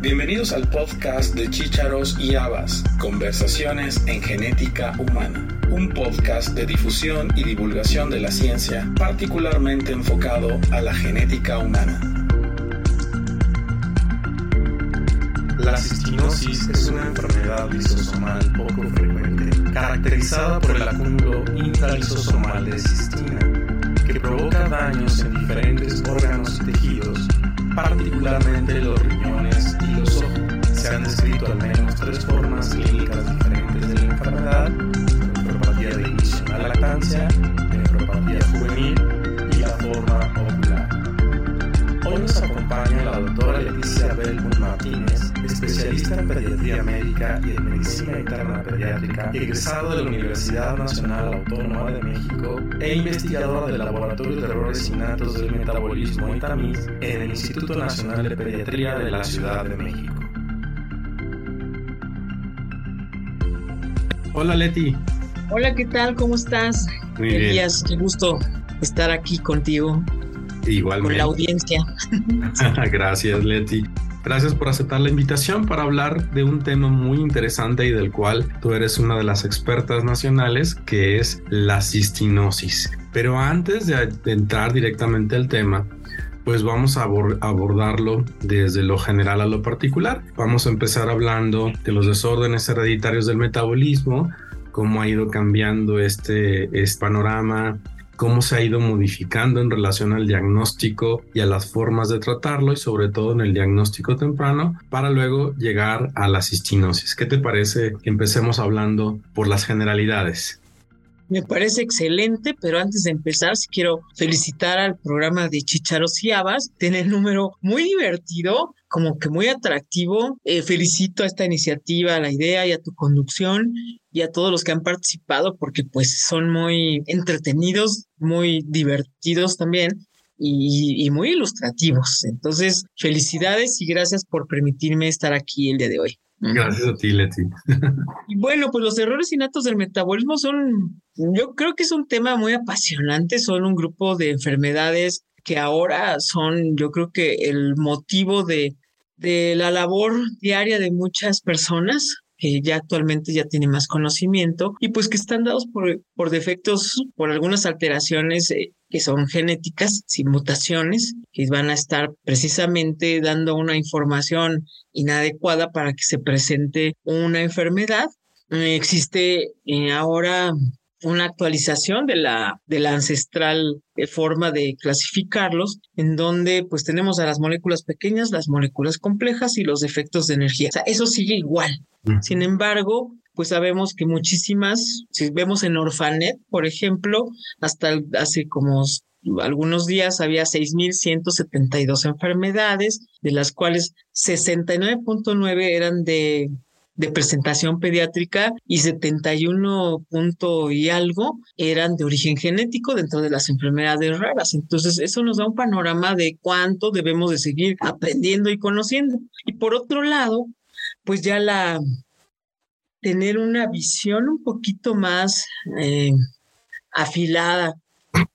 Bienvenidos al podcast de Chícharos y Habas, Conversaciones en Genética Humana, un podcast de difusión y divulgación de la ciencia particularmente enfocado a la genética humana. La cistinosis es una enfermedad lisosomal poco frecuente, caracterizada por el acúmulo intralisosomal de cistina, que provoca daños en diferentes órganos y tejidos, particularmente los riñones y los ojos. Se han descrito al menos tres formas clínicas diferentes de la enfermedad, nefropatía de inicio la lactancia, nefropatía juvenil y la forma ocular. Hoy nos acompaña la doctora Leticia Belmont Martínez, especialista en pediatría médica y en medicina interna pediátrica, egresado de la Universidad Nacional Autónoma de México e investigadora del Laboratorio de Errores Innatos del Metabolismo y Tamiz en el Instituto Nacional de Pediatría de la Ciudad de México. Hola Leti. Hola, ¿qué tal? ¿Cómo estás? Muy bien. Elías, qué gusto estar aquí contigo, Igualmente. con la audiencia. Gracias Leti. Gracias por aceptar la invitación para hablar de un tema muy interesante y del cual tú eres una de las expertas nacionales, que es la cistinosis. Pero antes de, entrar directamente al tema, pues vamos a abor- abordarlo desde lo general a lo particular. Vamos a empezar hablando de los desórdenes hereditarios del metabolismo, cómo ha ido cambiando este, este panorama, cómo se ha ido modificando en relación al diagnóstico y a las formas de tratarlo y sobre todo en el diagnóstico temprano para luego llegar a la cistinosis. ¿Qué te parece que empecemos hablando por las generalidades? Me parece excelente, pero antes de empezar, quiero felicitar al programa de Chicharos y Habas. Tiene el número muy divertido, como que muy atractivo. Eh, felicito a esta iniciativa, a la idea y a tu conducción y a todos los que han participado porque pues son muy entretenidos, muy divertidos también y, y muy ilustrativos. Entonces, felicidades y gracias por permitirme estar aquí el día de hoy. Gracias a ti, Leti. Y bueno, pues los errores innatos del metabolismo son, yo creo que es un tema muy apasionante, son un grupo de enfermedades que ahora son, yo creo que el motivo de, de la labor diaria de muchas personas que ya actualmente ya tienen más conocimiento y pues que están dados por, por defectos, por algunas alteraciones eh, que son genéticas, sin mutaciones, que van a estar precisamente dando una información inadecuada para que se presente una enfermedad. Eh, existe eh, ahora una actualización de la, de la ancestral eh, forma de clasificarlos, en donde pues tenemos a las moléculas pequeñas, las moléculas complejas y los efectos de energía. O sea, eso sigue igual. Sin embargo, pues sabemos que muchísimas, si vemos en Orfanet, por ejemplo, hasta hace como algunos días había 6.172 enfermedades, de las cuales 69.9 eran de, de presentación pediátrica y 71 punto y algo eran de origen genético dentro de las enfermedades raras. Entonces, eso nos da un panorama de cuánto debemos de seguir aprendiendo y conociendo. Y por otro lado, pues ya la tener una visión un poquito más eh, afilada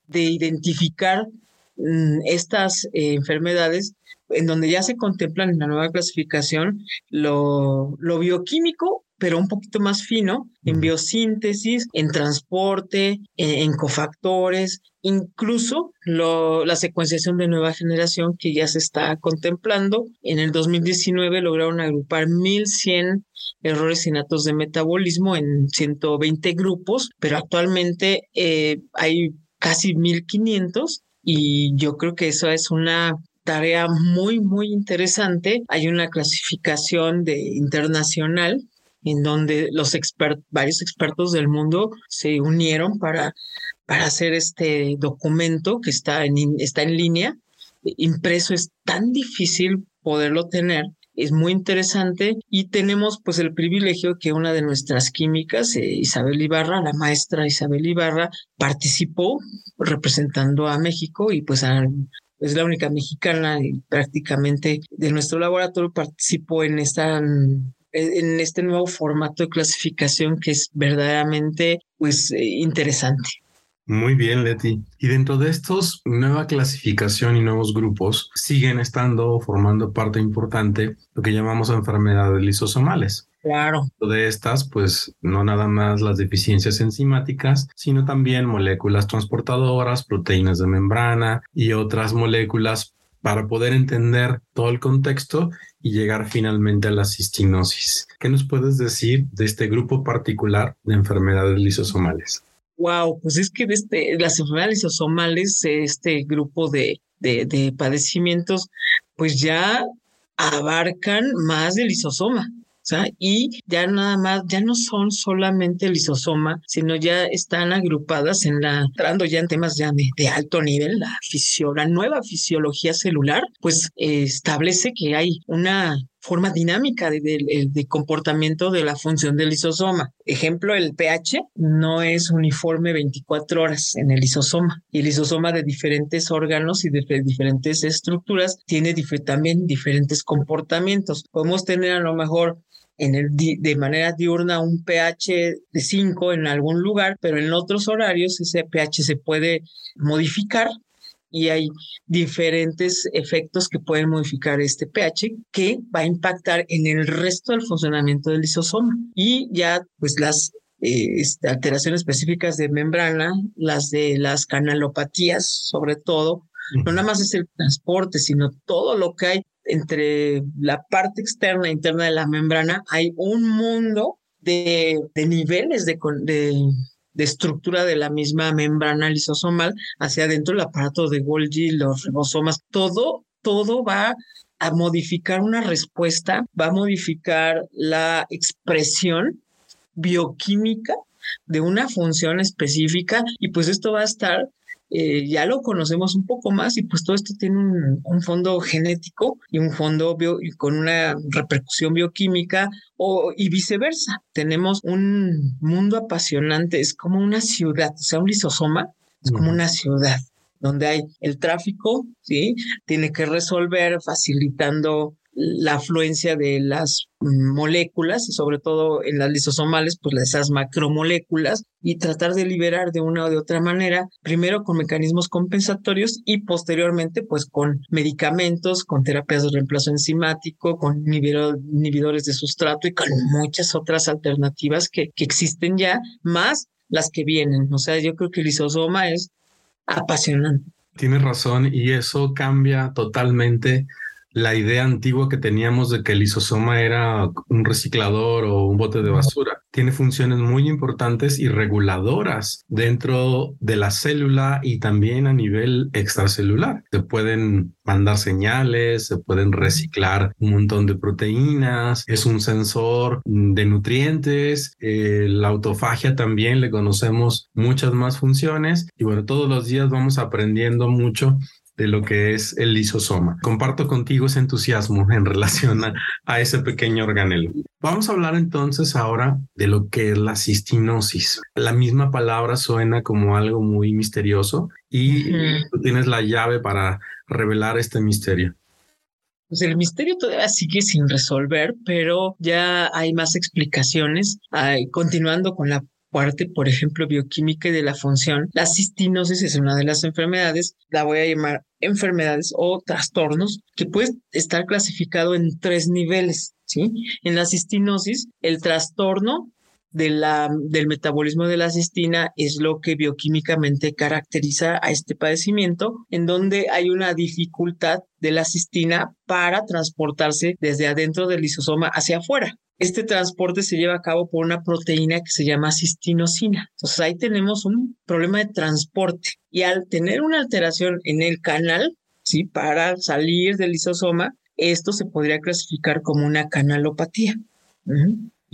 de identificar mm, estas eh, enfermedades en donde ya se contemplan en la nueva clasificación lo, lo bioquímico, pero un poquito más fino, en biosíntesis, en transporte, en, en cofactores, incluso lo- la secuenciación de nueva generación que ya se está contemplando. En el 2019 lograron agrupar 1100 errores innatos de metabolismo en 120 grupos, pero actualmente eh, hay casi 1500 y yo creo que eso es una tarea muy, muy interesante. Hay una clasificación de internacional en donde los expert, varios expertos del mundo se unieron para, para hacer este documento que está en, está en línea. Impreso es tan difícil poderlo tener es muy interesante y tenemos pues el privilegio que una de nuestras químicas, eh, Isabel Ibarra, la maestra Isabel Ibarra, participó representando a México y pues a, es la única mexicana y prácticamente de nuestro laboratorio participó en esta en este nuevo formato de clasificación que es verdaderamente pues eh, interesante. Muy bien, Leti. Y dentro de estos, nueva clasificación y nuevos grupos siguen estando formando parte importante lo que llamamos enfermedades lisosomales. Claro. De estas, pues no nada más las deficiencias enzimáticas, sino también moléculas transportadoras, proteínas de membrana y otras moléculas para poder entender todo el contexto y llegar finalmente a la cistinosis. ¿Qué nos puedes decir de este grupo particular de enfermedades lisosomales? Wow, pues es que este, las enfermedades lisosomales, este grupo de, de, de padecimientos, pues ya abarcan más del lisosoma. Y ya nada más, ya no son solamente el lisosoma, sino ya están agrupadas en la, entrando ya en temas ya de, alto nivel, la, fisio, la nueva fisiología celular, pues eh, establece que hay una forma dinámica de, comportamiento de la función del lisosoma. Ejemplo, el pH no es uniforme 24 horas en el lisosoma y el lisosoma de diferentes órganos y de diferentes estructuras tiene también diferentes comportamientos. Podemos tener a lo mejor en el de manera diurna un pH de 5 en algún lugar, pero en otros horarios ese pH se puede modificar y hay diferentes efectos que pueden modificar este pH que va a impactar en el resto del funcionamiento del lisosoma. Y ya pues las eh, este, alteraciones específicas de membrana, las de las canalopatías sobre todo, no nada más es el transporte, sino todo lo que hay entre la parte externa e interna de la membrana hay un mundo de, niveles de, de, estructura de la misma membrana lisosomal hacia adentro, el aparato de Golgi, los ribosomas, todo, todo va a modificar una respuesta, va a modificar la expresión bioquímica de una función específica y pues esto va a estar eh, ya lo conocemos un poco más y pues todo esto tiene un, fondo genético y un fondo bio, y con una repercusión bioquímica o, y viceversa. Tenemos un mundo apasionante, es como una ciudad, o sea, un lisosoma es como una ciudad donde hay el tráfico, ¿sí? Tiene que resolver facilitando la afluencia de las moléculas y sobre todo en las lisosomales, pues esas macromoléculas y tratar de liberar de una o de otra manera, primero con mecanismos compensatorios y posteriormente pues con medicamentos, con terapias de reemplazo enzimático, con inhibidores de sustrato y con muchas otras alternativas que, que existen ya, más las que vienen. O sea, yo creo que el lisosoma es apasionante. Tienes razón y eso cambia totalmente la idea antigua que teníamos de que el lisosoma era un reciclador o un bote de basura. Tiene funciones muy importantes y reguladoras dentro de la célula y también a nivel extracelular. Se pueden mandar señales, se pueden reciclar un montón de proteínas, es un sensor de nutrientes, eh, la autofagia también le conocemos muchas más funciones y bueno, todos los días vamos aprendiendo mucho de lo que es el lisosoma. Comparto contigo ese entusiasmo en relación a, ese pequeño organelo. Vamos a hablar entonces ahora de lo que es la cistinosis. La misma palabra suena como algo muy misterioso y tú tienes la llave para revelar este misterio. Pues el misterio todavía sigue sin resolver, pero ya hay más explicaciones. continuando con la parte, por ejemplo, bioquímica y de la función. La cistinosis es una de las enfermedades, la voy a llamar enfermedades o trastornos, que puede estar clasificado en tres niveles. ¿sí? En la cistinosis, el trastorno de la, del metabolismo de la cistina es lo que bioquímicamente caracteriza a este padecimiento, en donde hay una dificultad de la cistina para transportarse desde adentro del lisosoma hacia afuera. Este transporte se lleva a cabo por una proteína que se llama cistinosina. Entonces ahí tenemos un problema de transporte y al tener una alteración en el canal, ¿sí? Para salir del lisosoma, esto se podría clasificar como una canalopatía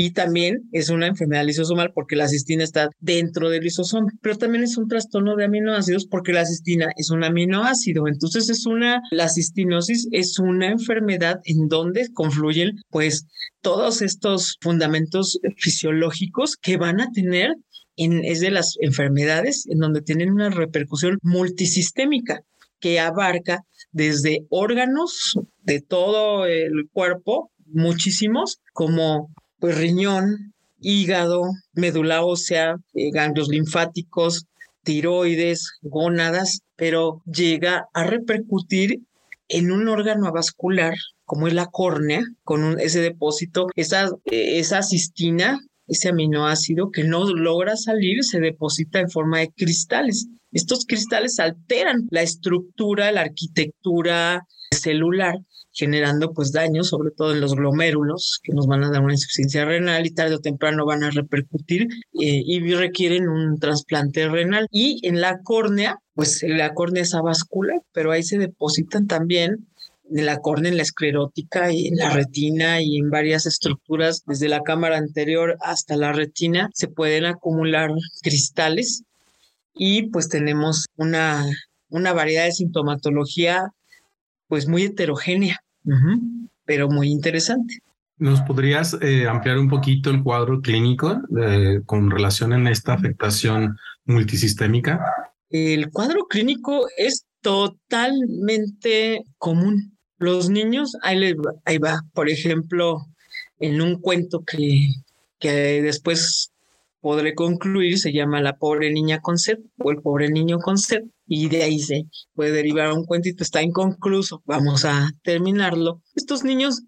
y también es una enfermedad lisosomal porque la cistina está dentro del lisosoma, pero también es un trastorno de aminoácidos porque la cistina es un aminoácido. Entonces es una, la cistinosis es una enfermedad en donde confluyen pues todos estos fundamentos fisiológicos que van a tener en, es de las enfermedades en donde tienen una repercusión multisistémica que abarca desde órganos de todo el cuerpo, muchísimos, como pues riñón, hígado, médula ósea, eh, ganglios linfáticos, tiroides, gónadas, pero llega a repercutir en un órgano vascular como es la córnea, con ese depósito, esa, esa cistina, ese aminoácido que no logra salir, se deposita en forma de cristales. Estos cristales alteran la estructura, la arquitectura celular, generando pues daños, sobre todo en los glomérulos, que nos van a dar una insuficiencia renal y tarde o temprano van a repercutir eh, y requieren un trasplante renal. Y en la córnea, pues la córnea es avascular, pero ahí se depositan también en la córnea, en la esclerótica y en la retina y en varias estructuras, desde la cámara anterior hasta la retina, se pueden acumular cristales y pues tenemos una, una variedad de sintomatología pues muy heterogénea, pero muy interesante. ¿Nos podrías eh, ampliar un poquito el cuadro clínico eh, con relación en esta afectación multisistémica? El cuadro clínico es totalmente común. Los niños, ahí, ahí va, por ejemplo, en un cuento que, que después podré concluir, se llama La pobre niña con sed o El pobre niño con sed, y de ahí se puede derivar un cuentito, está inconcluso, vamos a terminarlo. Estos niños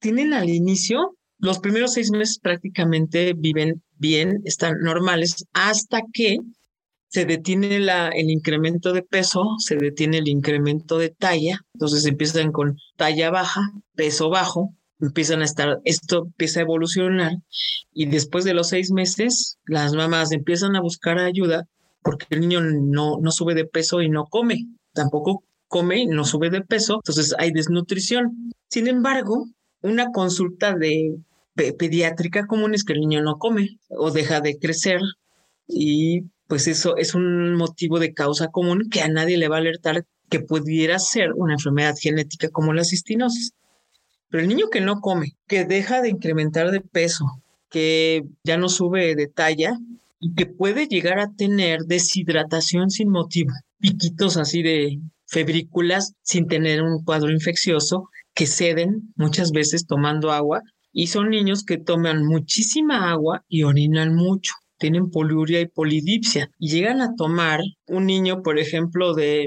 tienen al inicio, los primeros seis meses prácticamente viven bien, están normales, hasta que se detiene la, el incremento de peso, se detiene el incremento de talla, entonces empiezan con talla baja, peso bajo, empiezan a estar, esto empieza a evolucionar y después de los seis meses las mamás empiezan a buscar ayuda porque el niño no, no sube de peso y no come, tampoco come y no sube de peso, entonces hay desnutrición. Sin embargo, una consulta de pediátrica común es que el niño no come o deja de crecer y pues eso es un motivo de causa común que a nadie le va a alertar que pudiera ser una enfermedad genética como la cistinosis. Pero el niño que no come, que deja de incrementar de peso, que ya no sube de talla y que puede llegar a tener deshidratación sin motivo, piquitos así de febrículas sin tener un cuadro infeccioso, que ceden muchas veces tomando agua y son niños que toman muchísima agua y orinan mucho tienen poliuria y polidipsia y llegan a tomar un niño, por ejemplo, de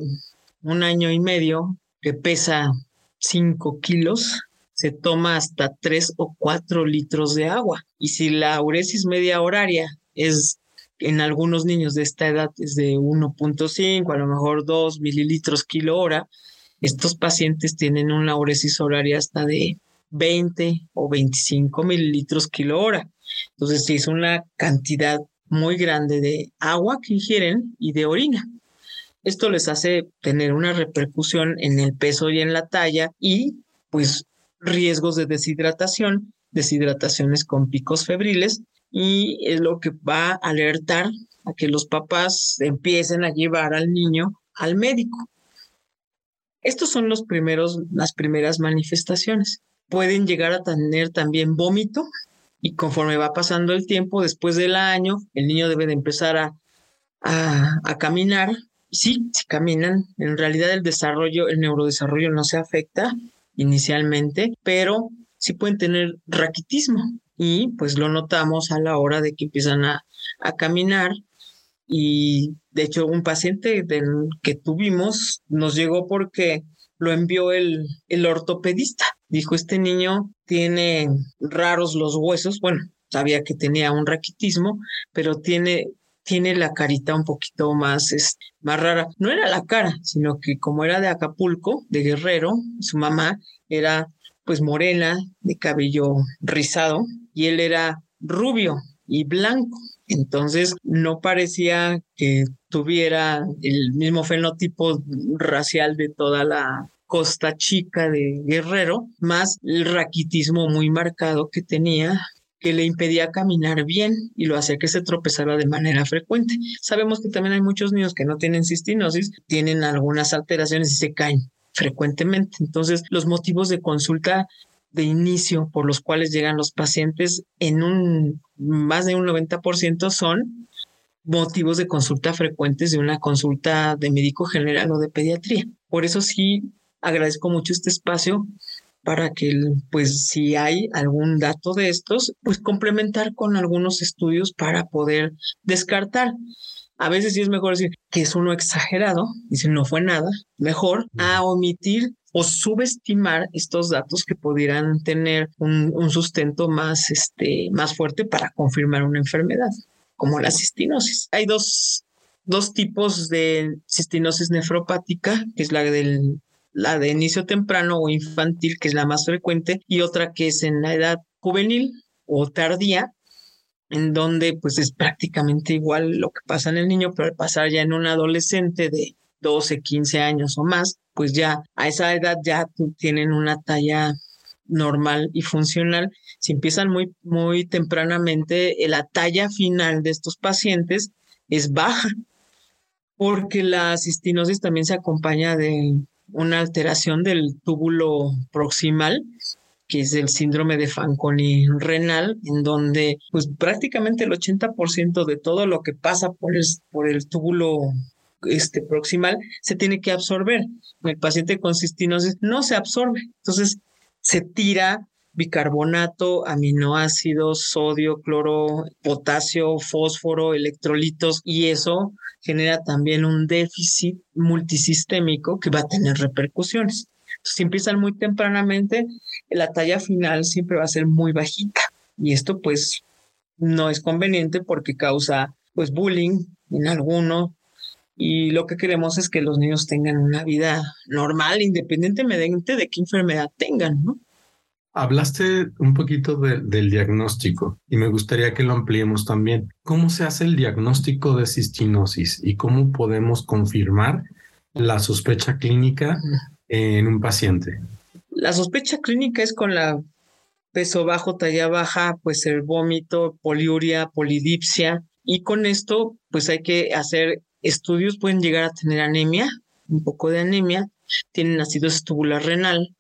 un año y medio que pesa 5 kilos, se toma hasta 3 o 4 litros de agua. Y si la uresis media horaria es en algunos niños de esta edad es de 1.5, a lo mejor 2 mililitros kilo hora, estos pacientes tienen una uresis horaria hasta de 20 o 25 mililitros kilo hora. Entonces, es una cantidad muy grande de agua que ingieren y de orina. Esto les hace tener una repercusión en el peso y en la talla y pues riesgos de deshidratación, deshidrataciones con picos febriles y es lo que va a alertar a que los papás empiecen a llevar al niño al médico. Estos son los primeros, las primeras manifestaciones. Pueden llegar a tener también vómito, y conforme va pasando el tiempo, después del año, el niño debe de empezar a, a, caminar. Sí, si caminan, en realidad el desarrollo, el neurodesarrollo no se afecta inicialmente, pero sí pueden tener raquitismo y pues lo notamos a la hora de que empiezan a, a caminar y de hecho un paciente que tuvimos nos llegó porque lo envió el, el ortopedista. Dijo, este niño tiene raros los huesos. Bueno, sabía que tenía un raquitismo, pero tiene, tiene la carita un poquito más, más rara. No era la cara, sino que como era de Acapulco, de Guerrero, su mamá era pues morena, de cabello rizado, y él era rubio y blanco. Entonces no parecía que tuviera el mismo fenotipo racial de toda la costa chica de Guerrero, más el raquitismo muy marcado que tenía que le impedía caminar bien y lo hacía que se tropezara de manera frecuente. Sabemos que también hay muchos niños que no tienen cistinosis, tienen algunas alteraciones y se caen frecuentemente. Entonces, los motivos de consulta de inicio por los cuales llegan los pacientes en un más de un 90% son motivos de consulta frecuentes de una consulta de médico general o de pediatría. Por eso sí agradezco mucho este espacio para que, pues, si hay algún dato de estos, pues complementar con algunos estudios para poder descartar. A veces sí es mejor decir que es uno exagerado, si no fue nada, mejor a omitir o subestimar estos datos que pudieran tener un, un, sustento más, este, más fuerte para confirmar una enfermedad, como la cistinosis. Hay dos, dos tipos de cistinosis nefropática, que es la del la de inicio temprano o infantil, que es la más frecuente, y otra que es en la edad juvenil o tardía, en donde pues es prácticamente igual lo que pasa en el niño, pero al pasar ya en un adolescente de 12, 15 años o más, pues ya a esa edad ya tienen una talla normal y funcional. Si empiezan muy, muy tempranamente, la talla final de estos pacientes es baja, porque la cistinosis también se acompaña de una alteración del túbulo proximal que es el síndrome de Fanconi renal, en donde pues prácticamente el 80% de todo lo que pasa por el, por el túbulo este, proximal se tiene que absorber. El paciente con cistinosis no se absorbe, entonces se tira bicarbonato, aminoácidos, sodio, cloro, potasio, fósforo, electrolitos y eso genera también un déficit multisistémico que va a tener repercusiones si empiezan muy tempranamente, la talla final siempre va a ser muy bajita. Y esto pues no es conveniente porque causa pues bullying en alguno. Y lo que queremos es que los niños tengan una vida normal, independientemente de qué enfermedad tengan, ¿no? Hablaste un poquito del diagnóstico y me gustaría que lo ampliemos también. ¿Cómo se hace el diagnóstico de cistinosis y cómo podemos confirmar la sospecha clínica en un paciente? La sospecha clínica es con la peso bajo, talla baja, pues el vómito, poliuria, polidipsia. Y con esto, pues hay que hacer estudios, pueden llegar a tener anemia, un poco de anemia, tienen acidosis tubular renal,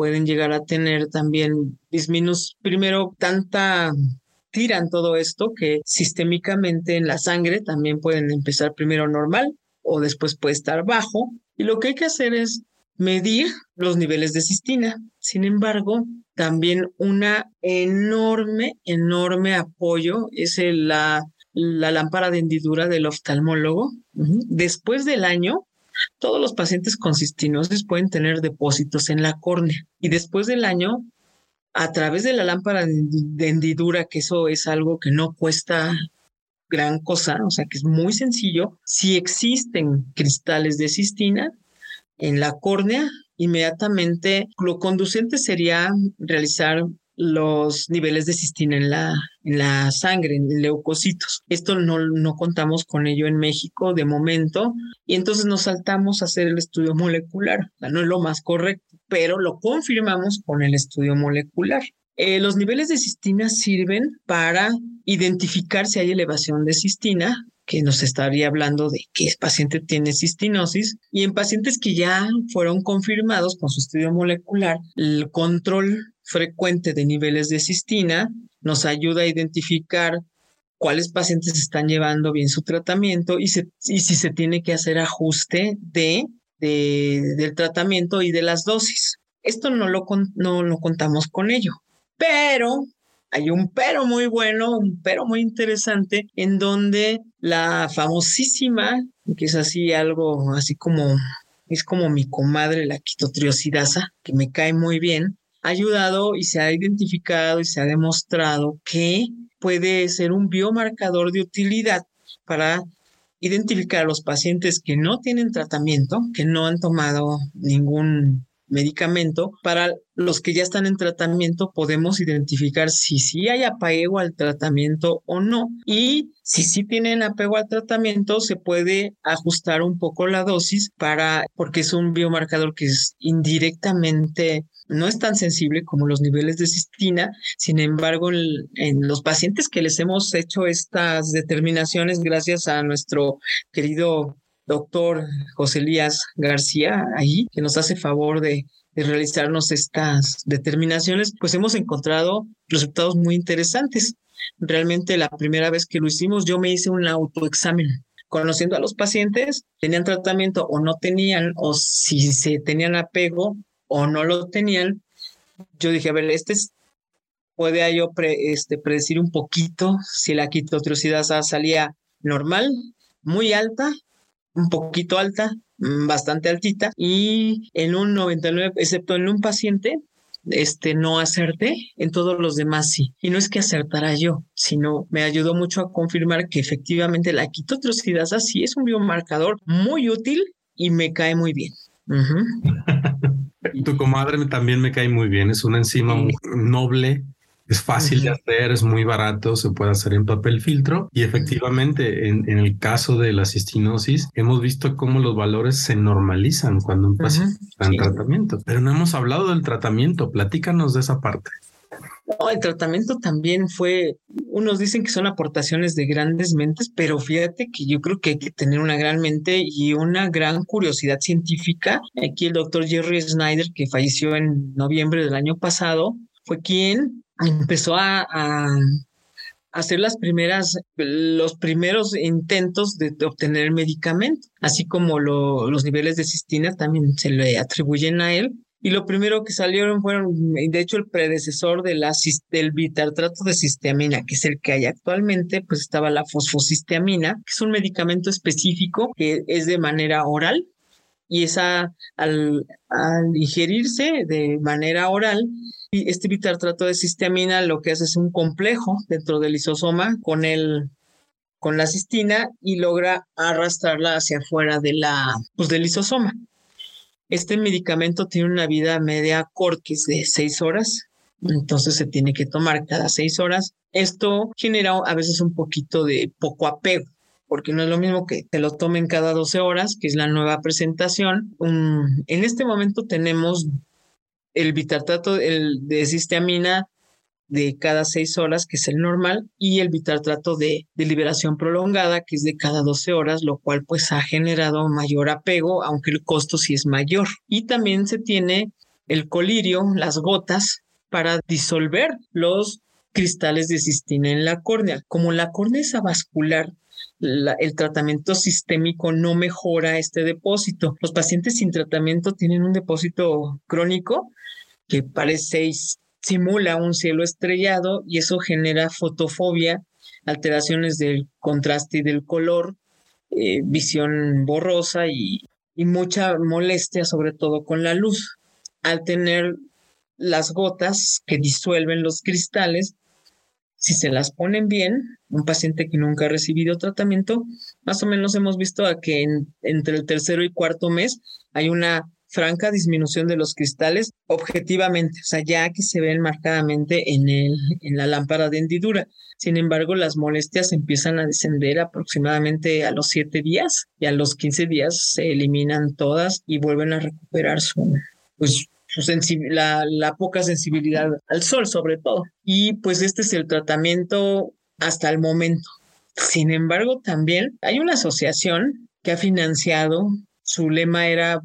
pueden llegar a tener también disminus, primero tanta tiran todo esto que sistémicamente en la sangre también pueden empezar primero normal o después puede estar bajo. Y lo que hay que hacer es medir los niveles de cistina. Sin embargo, también una enorme, enorme apoyo es la, la lámpara de hendidura del oftalmólogo. Después del año, todos los pacientes con cistinosis pueden tener depósitos en la córnea. Y después del año, a través de la lámpara de hendidura, que eso es algo que no cuesta gran cosa, o sea que es muy sencillo, si existen cristales de cistina, en la córnea, inmediatamente lo conducente sería realizar los niveles de cistina en la, en la sangre, en leucocitos. Esto no, no contamos con ello en México de momento y entonces nos saltamos a hacer el estudio molecular. no es lo más correcto, pero lo confirmamos con el estudio molecular. Eh, los niveles de cistina sirven para identificar si hay elevación de cistina que nos estaría hablando de que el paciente tiene cistinosis y en pacientes que ya fueron confirmados con su estudio molecular, el control frecuente de niveles de cistina nos ayuda a identificar cuáles pacientes están llevando bien su tratamiento y, si se tiene que hacer ajuste de, del tratamiento y de las dosis. Esto no lo, no lo contamos con ello, pero hay un pero muy bueno, un pero muy interesante, en donde la famosísima, que es así algo así como, es como mi comadre, la quitotriosidasa, que me cae muy bien, ayudado y se ha identificado y se ha demostrado que puede ser un biomarcador de utilidad para identificar a los pacientes que no tienen tratamiento, que no han tomado ningún medicamento. Para los que ya están en tratamiento, podemos identificar si sí hay apego al tratamiento o no. Y si sí tienen apego al tratamiento, se puede ajustar un poco la dosis para, porque es un biomarcador que es indirectamente no es tan sensible como los niveles de cistina. Sin embargo, en, los pacientes que les hemos hecho estas determinaciones, gracias a nuestro querido doctor José Elías García ahí, que nos hace favor de, realizarnos estas determinaciones, pues hemos encontrado resultados muy interesantes. Realmente la primera vez que lo hicimos, yo me hice un autoexamen conociendo a los pacientes, tenían tratamiento o no tenían, o si se tenían apego o no lo tenían. Yo dije, a ver, este es, puede yo este, predecir un poquito si la quitotriosidasa salía normal muy alta, un poquito alta, mm, bastante altita, y en un 99, excepto en un paciente, este no acerté, en todos los demás sí. Y no es que acertara yo, sino me ayudó mucho a confirmar que efectivamente la quitotrocidasa sí es un biomarcador muy útil y me cae muy bien. tu comadre también me cae muy bien, es una enzima muy noble es fácil de hacer, es muy barato, se puede hacer en papel filtro. Y efectivamente en, el caso de la cistinosis hemos visto cómo los valores se normalizan cuando un paciente está en tratamiento. Pero no hemos hablado del tratamiento, platícanos de esa parte. No, el tratamiento también fue, unos dicen que son aportaciones de grandes mentes, pero fíjate que yo creo que hay que tener una gran mente y una gran curiosidad científica. Aquí el doctor Jerry Snyder, que falleció en noviembre del año pasado, fue quien empezó a, hacer las primeras, los primeros intentos de, obtener el medicamento, así como los niveles de cistina también se le atribuyen a él. Y lo primero que salieron fueron, de hecho, el predecesor del bitartrato de cisteamina, que es el que hay actualmente, pues estaba la fosfocisteamina, que es un medicamento específico que es de manera oral y esa al, al ingerirse de manera oral este bitartrato de cisteamina lo que hace es un complejo dentro del lisosoma con el con la cistina y logra arrastrarla hacia afuera de la pues del lisosoma. Este medicamento tiene una vida media corta de seis horas, entonces se tiene que tomar cada seis horas. Esto genera a veces un poquito de poco apego, porque no es lo mismo que te lo tomen cada 12 horas, que es la nueva presentación. en este momento tenemos el bitartrato de cisteamina de cada seis horas, que es el normal, y el bitartrato de, de, liberación prolongada, que es de cada 12 horas, lo cual pues ha generado mayor apego, aunque el costo sí es mayor. Y también se tiene el colirio, las gotas, para disolver los cristales de cistina en la córnea. Como la córnea es avascular, el tratamiento sistémico no mejora este depósito. Los pacientes sin tratamiento tienen un depósito crónico que parece simula un cielo estrellado y eso genera fotofobia, alteraciones del contraste y del color, eh, visión borrosa y, y mucha molestia, sobre todo con la luz. Al tener las gotas que disuelven los cristales, si se las ponen bien, un paciente que nunca ha recibido tratamiento, más o menos hemos visto a que entre el tercero y cuarto mes hay una franca disminución de los cristales objetivamente, o sea, ya que se ven marcadamente en, el, en la lámpara de hendidura. Sin embargo, las molestias empiezan a descender aproximadamente a los siete días y a los 15 días se eliminan todas y vuelven a recuperar su, pues, la, la poca sensibilidad al sol sobre todo. Y pues este es el tratamiento hasta el momento. Sin embargo, también hay una asociación que ha financiado, su lema era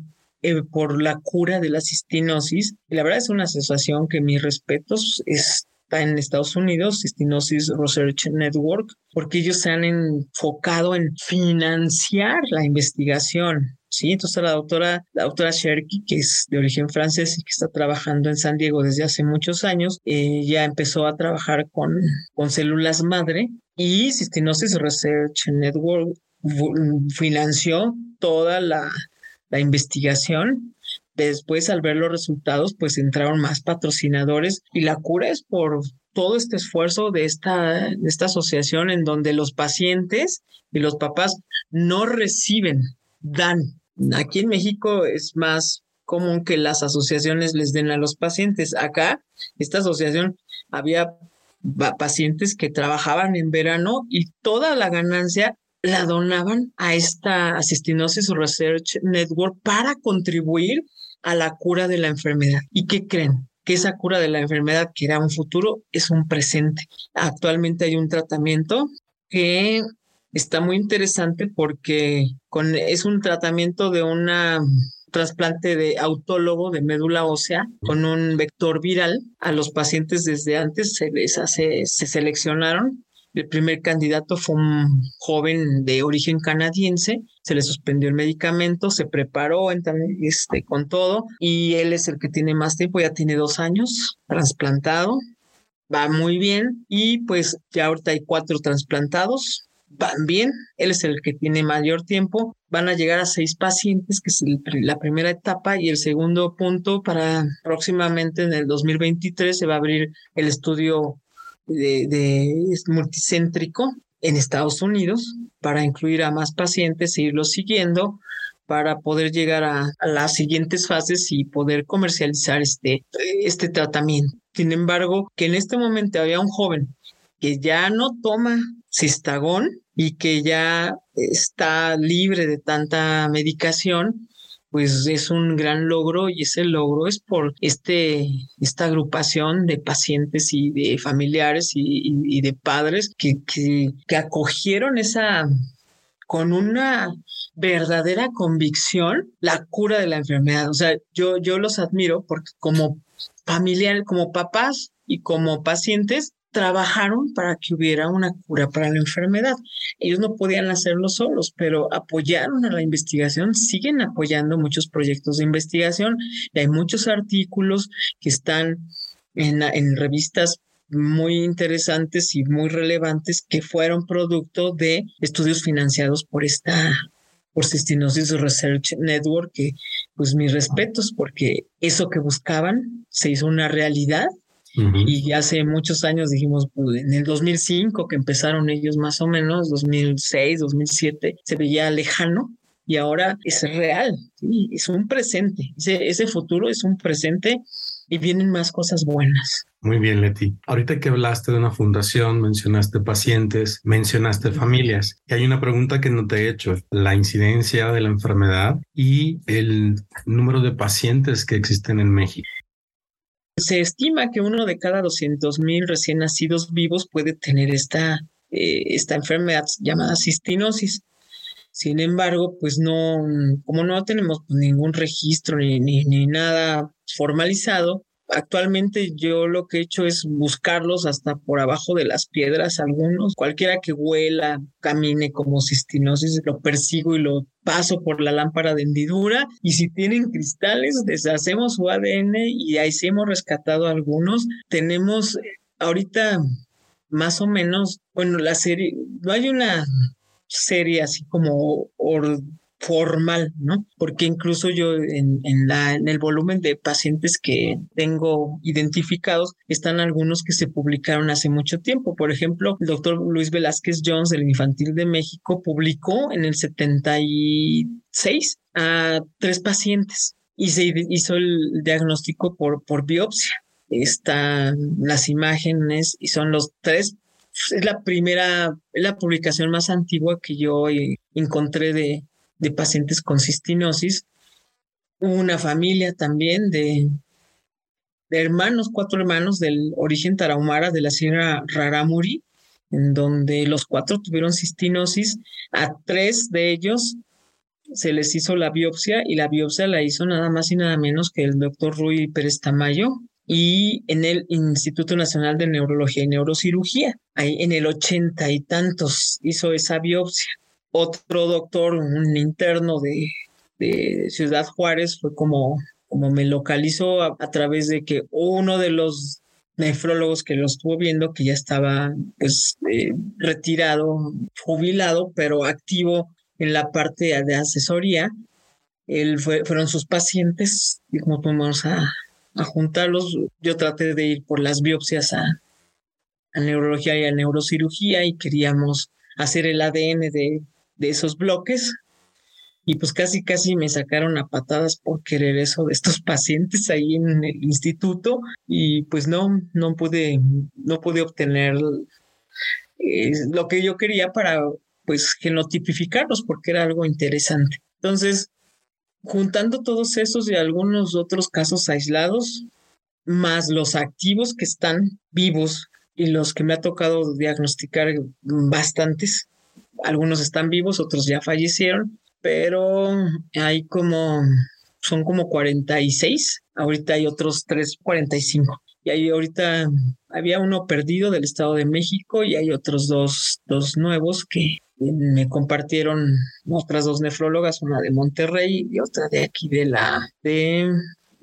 eh, por la cura de la cistinosis. Y la verdad es una asociación que mis respetos está en Estados Unidos, Cistinosis Research Network, porque ellos se han enfocado en financiar la investigación Sí, entonces la doctora, la doctora Sherky, que es de origen francés y que está trabajando en San Diego desde hace muchos años, eh, ya empezó a trabajar con, con células madre y Cystinosis Research Network financió toda la, la investigación Después, al ver los resultados, pues entraron más patrocinadores y la cura es por todo este esfuerzo de esta, de esta asociación en donde los pacientes y los papás no reciben, dan. Aquí en México es más común que las asociaciones les den a los pacientes. Acá, esta asociación había pacientes que trabajaban en verano y toda la ganancia la donaban a esta Cystinosis Research Network para contribuir a la cura de la enfermedad. ¿Y qué creen? Que esa cura de la enfermedad, que era un futuro, es un presente. Actualmente hay un tratamiento que está muy interesante porque es un tratamiento de una trasplante de autólogo de médula ósea con un vector viral. A los pacientes desde antes se les hace, se seleccionaron. El primer candidato fue un joven de origen canadiense. Se le suspendió el medicamento, se preparó este, con todo y él es el que tiene más tiempo, ya tiene dos años trasplantado. Va muy bien y pues ya ahorita hay cuatro trasplantados van bien, él es el que tiene mayor tiempo, van a llegar a seis pacientes, que es la primera etapa, y el segundo punto para próximamente en el 2023 se va a abrir el estudio de, de multicéntrico en Estados Unidos para incluir a más pacientes e siguiendo para poder llegar a, las siguientes fases y poder comercializar este, este tratamiento. Sin embargo, que en este momento había un joven que ya no toma cistagón y que ya está libre de tanta medicación, pues es un gran logro y ese logro es por este, esta agrupación de pacientes y de familiares y, de padres que, que, que acogieron esa, con una verdadera convicción la cura de la enfermedad. O sea, yo, yo los admiro porque como familiar, como papás y como pacientes, trabajaron para que hubiera una cura para la enfermedad. Ellos no podían hacerlo solos, pero apoyaron a la investigación, siguen apoyando muchos proyectos de investigación y hay muchos artículos que están en, revistas muy interesantes y muy relevantes que fueron producto de estudios financiados por esta por Cystinosis Research Network, que pues mis respetos, porque eso que buscaban se hizo una realidad y hace muchos años dijimos, pues, en el 2005 que empezaron ellos más o menos, 2006, 2007, se veía lejano y ahora es real, es un presente, ese, ese futuro es un presente y vienen más cosas buenas. Muy bien, Leti. Ahorita que hablaste de una fundación, mencionaste pacientes, mencionaste familias. Y hay una pregunta que no te he hecho. La incidencia de la enfermedad y el número de pacientes que existen en México. Se estima que uno de cada 200 mil recién nacidos vivos puede tener esta, eh, esta enfermedad llamada cistinosis. Sin embargo, pues no, como no tenemos ningún registro ni, ni nada formalizado, Actualmente yo lo que he hecho es buscarlos hasta por abajo de las piedras, algunos. Cualquiera que huela, camine como cistinosis, lo persigo y lo paso por la lámpara de hendidura. Y si tienen cristales, deshacemos su ADN y ahí sí hemos rescatado algunos. Tenemos ahorita más o menos, bueno, la serie, no hay una serie así como formal, ¿no? Porque incluso yo en, el volumen de pacientes que tengo identificados están algunos que se publicaron hace mucho tiempo. Por ejemplo, el doctor Luis Velázquez Jones del Infantil de México publicó en el 76 a tres pacientes y se hizo el diagnóstico por, por biopsia. Están las imágenes y son los tres es la primera, la publicación más antigua que yo encontré de, de pacientes con cistinosis. una familia también de, de hermanos, cuatro hermanos del origen tarahumara de la Sierra Raramuri, en donde los cuatro tuvieron cistinosis. A tres de ellos se les hizo la biopsia y la biopsia la hizo nada más y nada menos que el doctor Rui Pérez Tamayo y en el Instituto Nacional de Neurología y Neurocirugía. Ahí en el ochenta y tantos hizo esa biopsia otro doctor, un interno de, Ciudad Juárez, fue como, como me localizó a, través de que uno de los nefrólogos que lo estuvo viendo, que ya estaba pues eh, retirado, jubilado, pero activo en la parte de asesoría, él fue, fueron sus pacientes y como vamos a, a, juntarlos, yo traté de ir por las biopsias a, a neurología y a neurocirugía y queríamos hacer el ADN de de esos bloques y pues casi casi me sacaron a patadas por querer eso de estos pacientes ahí en el instituto y pues no no pude no pude obtener eh, lo que yo quería para pues genotipificarlos porque era algo interesante. Entonces juntando todos esos y algunos otros casos aislados más los activos que están vivos y los que me ha tocado diagnosticar bastantes algunos están vivos, otros ya fallecieron, pero hay como, son como 46, ahorita hay otros 3, 45. Y ahí ahorita había uno perdido del Estado de México y hay otros dos, dos nuevos que me compartieron otras dos nefrólogas, una de Monterrey y otra de aquí de la de,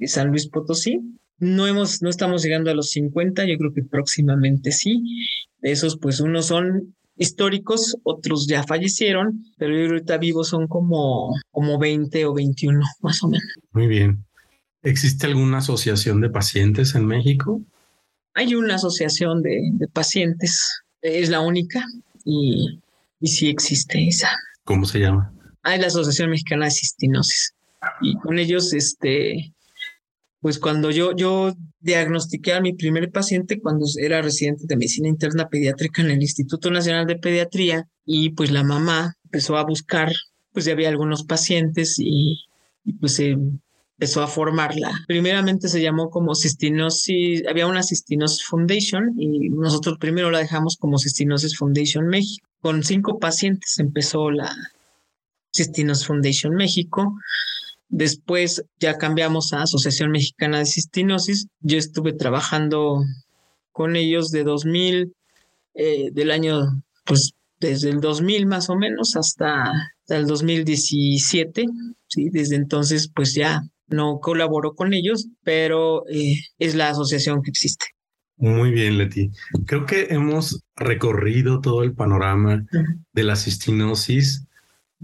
San Luis Potosí. No hemos, no estamos llegando a los 50, yo creo que próximamente sí. esos, pues unos son históricos, otros ya fallecieron, pero ahorita vivos son como, como 20 o 21 más o menos. Muy bien. ¿Existe alguna asociación de pacientes en México? Hay una asociación de, de pacientes, es la única y, y sí existe esa. ¿Cómo se llama? Hay la Asociación Mexicana de Cistinosis y con ellos, este, pues cuando yo, yo diagnostiqué a mi primer paciente cuando era residente de medicina interna pediátrica en el Instituto Nacional de Pediatría y pues la mamá empezó a buscar, pues ya había algunos pacientes y, pues se empezó a formarla. Primeramente se llamó como Cistinosis, había una Cistinosis Foundation y nosotros primero la dejamos como Cistinosis Foundation México. Con cinco pacientes empezó la Cistinosis Foundation México. Después ya cambiamos a Asociación Mexicana de Cistinosis. Yo estuve trabajando con ellos de 2000, eh, del año, pues desde el 2000 más o menos hasta, hasta el 2017. Sí, desde entonces pues ya no colaboro con ellos, pero eh, es la asociación que existe. Muy bien, Leti. Creo que hemos recorrido todo el panorama de la cistinosis,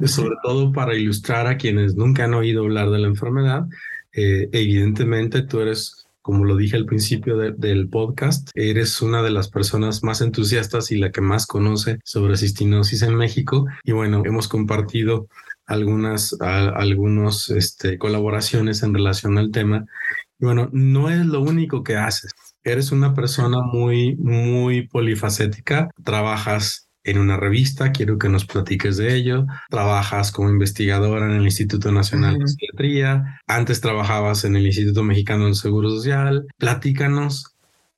sobre todo para ilustrar a quienes nunca han oído hablar de la enfermedad. Eh, evidentemente, tú eres, como lo dije al principio del podcast, eres una de las personas más entusiastas y la que más conoce sobre cistinosis en México. Y bueno, hemos compartido algunas, algunos, este, colaboraciones en relación al tema. Y bueno, no es lo único que haces. Eres una persona muy, muy polifacética. Trabajas en una revista, quiero que nos platiques de ello. Trabajas como investigadora en el Instituto Nacional de Psiquiatría. Antes trabajabas en el Instituto Mexicano del Seguro Social. Platícanos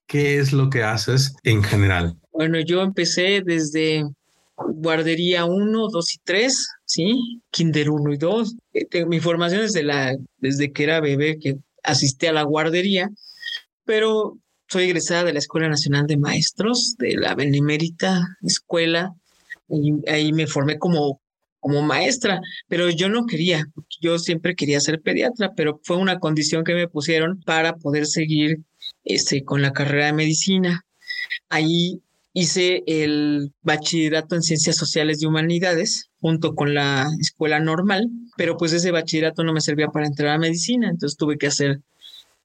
qué es lo que haces en general. Bueno, yo empecé desde guardería 1, 2 y 3, ¿sí? Kinder 1 y 2. Eh, mi formación desde, la, desde que era bebé, que asistí a la guardería, pero soy egresada de la Escuela Nacional de Maestros, de la Benemérita Escuela, y ahí me formé como, como maestra, pero yo no quería, yo siempre quería ser pediatra, pero fue una condición que me pusieron para poder seguir este, con la carrera de medicina. Ahí hice el bachillerato en ciencias sociales y humanidades junto con la escuela normal, pero pues ese bachillerato no me servía para entrar a medicina, entonces tuve que hacer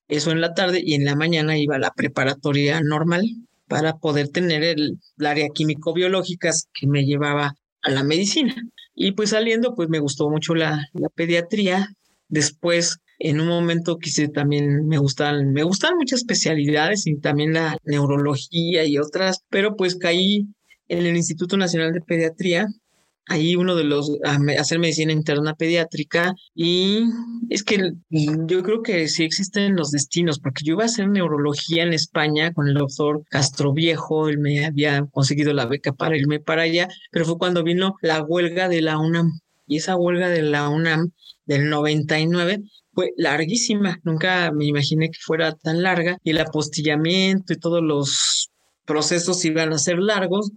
eso en la tarde y en la mañana iba a la preparatoria normal para poder tener el, área químico-biológicas que me llevaba a la medicina. Y pues saliendo, pues me gustó mucho la, la pediatría. Después en un momento quise también, me gustan, me gustan muchas especialidades y también la neurología y otras, pero pues caí en el Instituto Nacional de Pediatría, ahí uno de los, hacer medicina interna pediátrica y es que yo creo que sí existen los destinos, porque yo iba a hacer neurología en España con el doctor Castro Viejo, él me había conseguido la beca para irme para allá, pero fue cuando vino la huelga de la UNAM y esa huelga de la UNAM del 99 fue larguísima. Nunca me imaginé que fuera tan larga y el apostillamiento y todos los procesos iban a ser largos.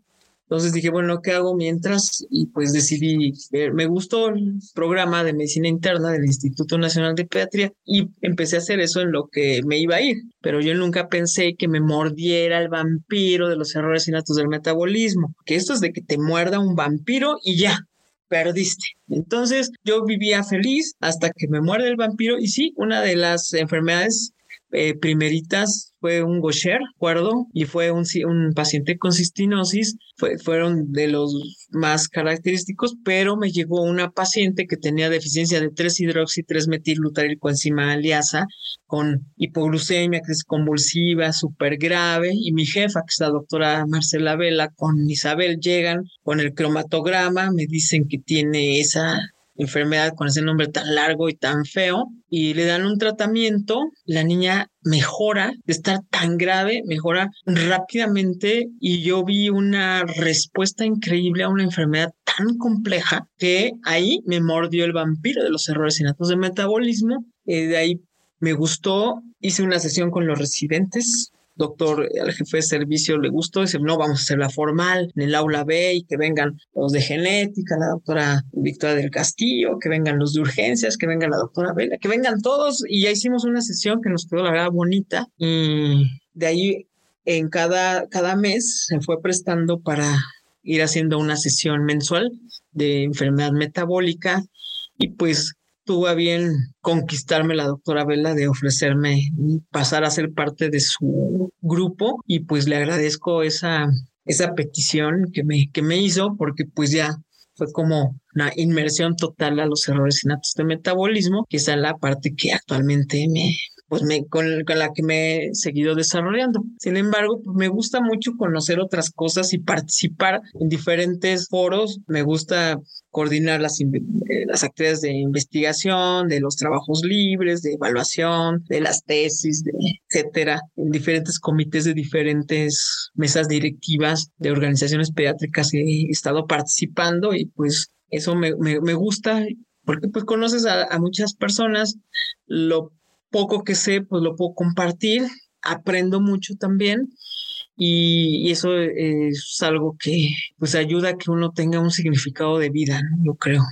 Entonces dije, bueno, ¿qué hago mientras? Y pues decidí ver, me gustó el programa de medicina interna del Instituto Nacional de Pediatría y empecé a hacer eso en lo que me iba a ir. Pero yo nunca pensé que me mordiera el vampiro de los errores innatos del metabolismo, que esto es de que te muerda un vampiro y ya, perdiste. Entonces yo vivía feliz hasta que me muerde el vampiro y sí, una de las enfermedades eh, primeritas fue un Gaucher, acuerdo, y fue un, un paciente con cistinosis, fue, fueron de los más característicos, pero me llegó una paciente que tenía deficiencia de 3-hidroxi 3-metilglutarilcoenzima aliasa con hipoglucemia, crisis convulsiva, súper grave, y mi jefa, que es la doctora Marcela Vela, con Isabel, llegan con el cromatograma, me dicen que tiene esa enfermedad con ese nombre tan largo y tan feo y le dan un tratamiento, la niña mejora de estar tan grave, mejora rápidamente y yo vi una respuesta increíble a una enfermedad tan compleja que ahí me mordió el vampiro de los errores innatos de metabolismo. Eh, de ahí me gustó, hice una sesión con los residentes doctor, al jefe de servicio le gustó, dice, no, vamos a hacerla formal en el aula B y que vengan los de genética, la doctora Victoria del Castillo, que vengan los de urgencias, que venga la doctora Vela, que vengan todos y ya hicimos una sesión que nos quedó la verdad bonita y de ahí en cada, cada mes se fue prestando para ir haciendo una sesión mensual de enfermedad metabólica y pues tuvo a bien conquistarme la doctora Vela de ofrecerme pasar a ser parte de su grupo y pues le agradezco esa, esa petición que me, que me hizo porque pues ya fue como una inmersión total a los errores innatos de metabolismo, que es la parte que actualmente me, pues me, con, la que me he seguido desarrollando. Sin embargo, pues me gusta mucho conocer otras cosas y participar en diferentes foros. Me gusta coordinar las, eh, las actividades de investigación, de los trabajos libres, de evaluación, de las tesis, etcétera, en diferentes comités de diferentes mesas directivas de organizaciones pediátricas he estado participando y pues eso me, me, gusta porque pues conoces a, a muchas personas, lo poco que sé, pues lo puedo compartir, aprendo mucho también y, eso es algo que pues ayuda a que uno tenga un significado de vida, yo creo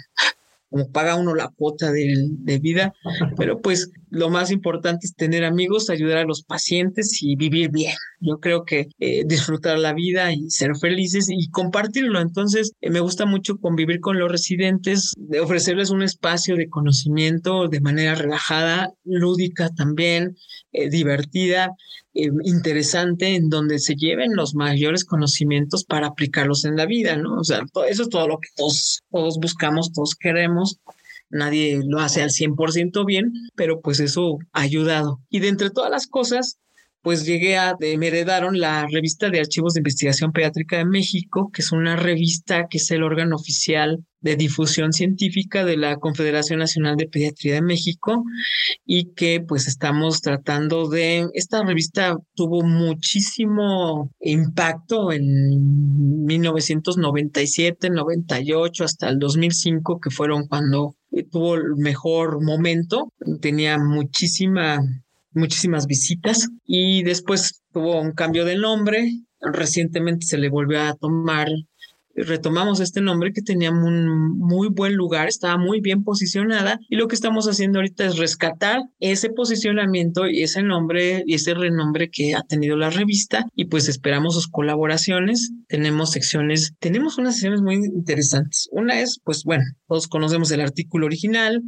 como paga uno la cuota de, vida, pero pues lo más importante es tener amigos, ayudar a los pacientes y vivir bien. Yo creo que eh, disfrutar la vida y ser felices y compartirlo. Entonces, eh, me gusta mucho convivir con los residentes, de ofrecerles un espacio de conocimiento de manera relajada, lúdica también, eh, divertida, interesante, en donde se lleven los mayores conocimientos para aplicarlos en la vida, ¿no? O sea, eso es todo lo que todos, todos buscamos, todos queremos nadie lo hace al 100% bien, pero pues eso ha ayudado. Y de entre todas las cosas, pues llegué a, me heredaron la revista de Archivos de Investigación Pediátrica de México, que es una revista que es el órgano oficial de difusión científica de la Confederación Nacional de Pediatría de México y que pues estamos tratando de, esta revista tuvo muchísimo impacto en 1997, 98 hasta el 2005, que fueron cuando tuvo el mejor momento, tenía muchísima muchísimas visitas y después tuvo un cambio de nombre. Recientemente se le volvió a tomar, retomamos este nombre que tenía un muy buen lugar, estaba muy bien posicionada y lo que estamos haciendo ahorita es rescatar ese posicionamiento y ese nombre y ese renombre que ha tenido la revista y pues esperamos sus colaboraciones. Tenemos secciones, tenemos unas secciones muy interesantes. Una es, pues bueno, todos conocemos el artículo original,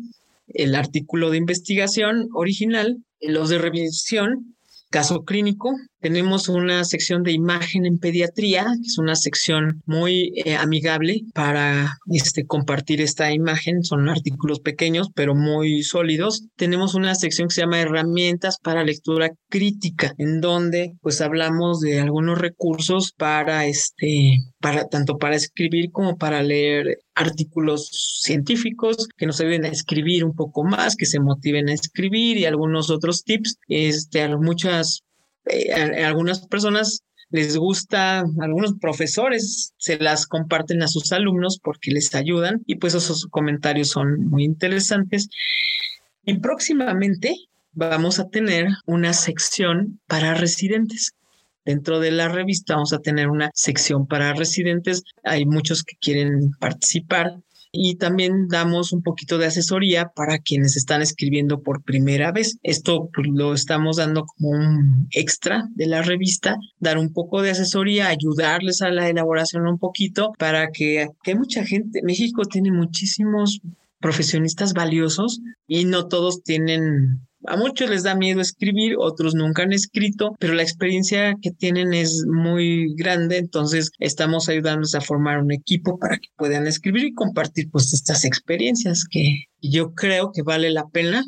el artículo de investigación original, los de revisión, caso clínico. Tenemos una sección de imagen en pediatría, que es una sección muy eh, amigable para este, compartir esta imagen. Son artículos pequeños, pero muy sólidos. Tenemos una sección que se llama herramientas para lectura crítica, en donde pues hablamos de algunos recursos para este, para tanto para escribir como para leer artículos científicos que nos ayuden a escribir un poco más, que se motiven a escribir y algunos otros tips. Este, muchas, eh, algunas personas les gusta, algunos profesores se las comparten a sus alumnos porque les ayudan y pues esos comentarios son muy interesantes. Y próximamente vamos a tener una sección para residentes. Dentro de la revista vamos a tener una sección para residentes. Hay muchos que quieren participar y también damos un poquito de asesoría para quienes están escribiendo por primera vez. Esto pues, lo estamos dando como un extra de la revista, dar un poco de asesoría, ayudarles a la elaboración un poquito para que, que mucha gente, México tiene muchísimos profesionistas valiosos y no todos tienen a muchos les da miedo escribir, otros nunca han escrito, pero la experiencia que tienen es muy grande, entonces estamos ayudándoles a formar un equipo para que puedan escribir y compartir pues estas experiencias que yo creo que vale la pena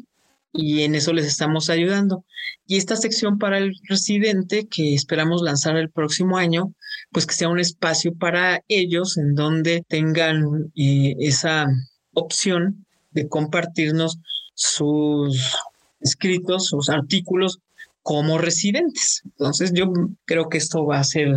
y en eso les estamos ayudando. Y esta sección para el residente que esperamos lanzar el próximo año, pues que sea un espacio para ellos en donde tengan eh, esa opción de compartirnos sus escritos, sus artículos como residentes. Entonces yo creo que esto va a ser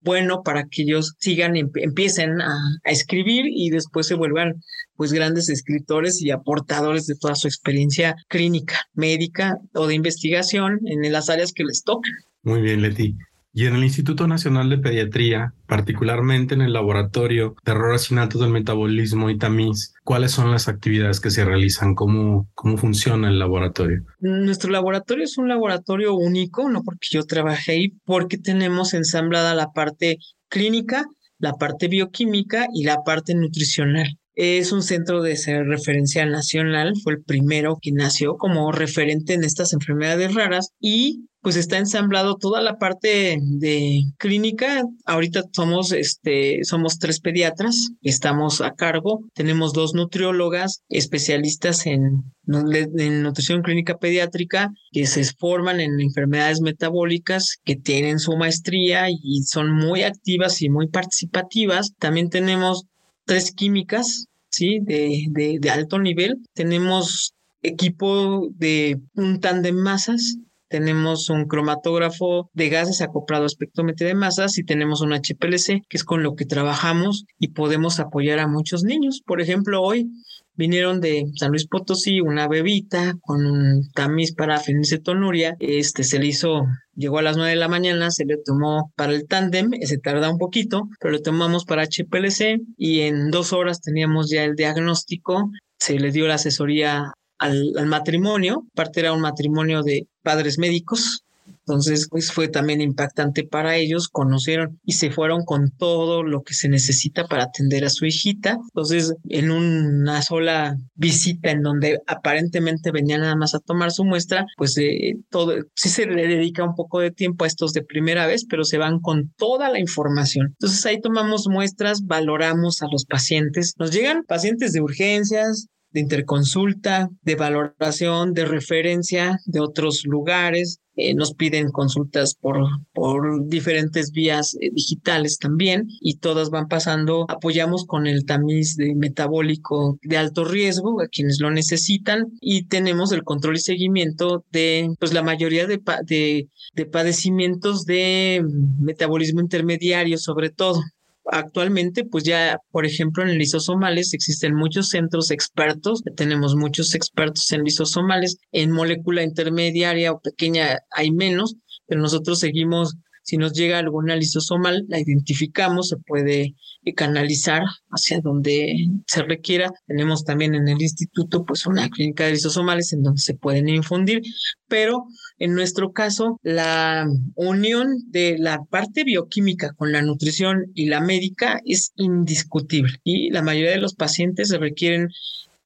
bueno para que ellos sigan, empiecen a, escribir y después se vuelvan pues grandes escritores y aportadores de toda su experiencia clínica, médica o de investigación en las áreas que les tocan. Muy bien, Leti. Y en el Instituto Nacional de Pediatría, particularmente en el Laboratorio de Errores Innatos del Metabolismo y Tamiz, ¿cuáles son las actividades que se realizan? ¿Cómo, ¿Cómo funciona el laboratorio? Nuestro laboratorio es un laboratorio único, no porque yo trabajé ahí, porque tenemos ensamblada la parte clínica la parte bioquímica y la parte nutricional. Es un centro de referencia nacional, fue el primero que nació como referente en estas enfermedades raras y pues está ensamblado toda la parte de clínica. Ahorita somos, este, somos tres pediatras, estamos a cargo. Tenemos dos nutriólogas especialistas en, nutrición clínica pediátrica que se forman en enfermedades metabólicas, que tienen su maestría y son muy activas y muy participativas. También tenemos tres químicas, ¿sí? De, de, alto nivel. Tenemos equipo de un de masas, tenemos un cromatógrafo de gases acoplado a espectrómetro de masas y tenemos un HPLC, que es con lo que trabajamos y podemos apoyar a muchos niños. Por ejemplo, hoy vinieron de San Luis Potosí una bebita con un tamiz para fenilcetonuria. Este se le hizo, llegó a las nueve de la mañana, se le tomó para el tándem, se tarda un poquito, pero lo tomamos para HPLC y en dos horas teníamos ya el diagnóstico. Se le dio la asesoría al, al matrimonio, parte era un matrimonio de padres médicos, entonces, pues fue también impactante para ellos, conocieron y se fueron con todo lo que se necesita para atender a su hijita. Entonces, en una sola visita en donde aparentemente venía nada más a tomar su muestra, pues eh, todo, sí se le dedica un poco de tiempo a estos de primera vez, pero se van con toda la información. Entonces, ahí tomamos muestras, valoramos a los pacientes. Nos llegan pacientes de urgencias, de interconsulta, de valoración, de referencia de otros lugares. Eh, nos piden consultas por, por diferentes vías eh, digitales también y todas van pasando. Apoyamos con el tamiz de metabólico de alto riesgo a quienes lo necesitan y tenemos el control y seguimiento de pues la mayoría de, de, de padecimientos de metabolismo intermediario sobre todo actualmente, pues ya, por ejemplo, en lisosomales existen muchos centros expertos, tenemos muchos expertos en lisosomales, en molécula intermediaria o pequeña hay menos, pero nosotros seguimos si nos llega alguna lisosomal, la identificamos, se puede eh, canalizar hacia donde se requiera. Tenemos también en el instituto pues una clínica de lisosomales en donde se pueden infundir, pero en nuestro caso la unión de la parte bioquímica con la nutrición y la médica es indiscutible y la mayoría de los pacientes requieren